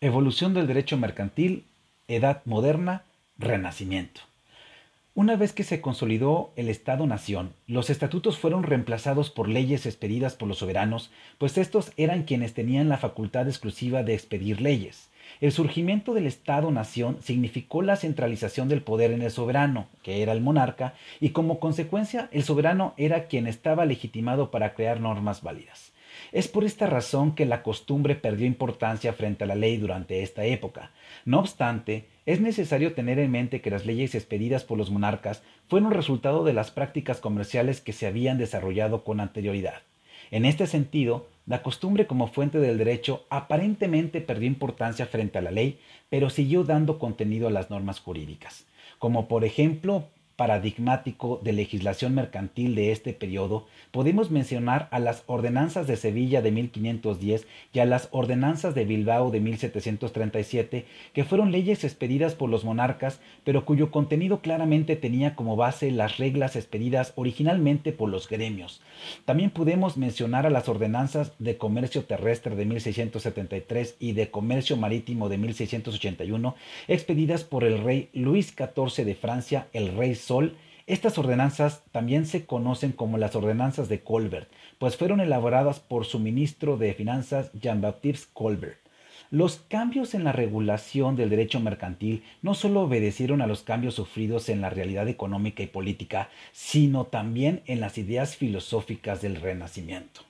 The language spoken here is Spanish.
Evolución del derecho mercantil, Edad Moderna, Renacimiento. Una vez que se consolidó el Estado-Nación, los estatutos fueron reemplazados por leyes expedidas por los soberanos, pues estos eran quienes tenían la facultad exclusiva de expedir leyes. El surgimiento del Estado-Nación significó la centralización del poder en el soberano, que era el monarca, y como consecuencia el soberano era quien estaba legitimado para crear normas válidas. Es por esta razón que la costumbre perdió importancia frente a la ley durante esta época. No obstante, es necesario tener en mente que las leyes expedidas por los monarcas fueron resultado de las prácticas comerciales que se habían desarrollado con anterioridad. En este sentido, la costumbre como fuente del derecho aparentemente perdió importancia frente a la ley, pero siguió dando contenido a las normas jurídicas, como por ejemplo paradigmático de legislación mercantil de este periodo, podemos mencionar a las ordenanzas de Sevilla de 1510 y a las ordenanzas de Bilbao de 1737, que fueron leyes expedidas por los monarcas, pero cuyo contenido claramente tenía como base las reglas expedidas originalmente por los gremios. También podemos mencionar a las ordenanzas de comercio terrestre de 1673 y de comercio marítimo de 1681, expedidas por el rey Luis XIV de Francia, el rey Sol, estas ordenanzas también se conocen como las ordenanzas de Colbert, pues fueron elaboradas por su ministro de Finanzas Jean-Baptiste Colbert. Los cambios en la regulación del derecho mercantil no solo obedecieron a los cambios sufridos en la realidad económica y política, sino también en las ideas filosóficas del Renacimiento.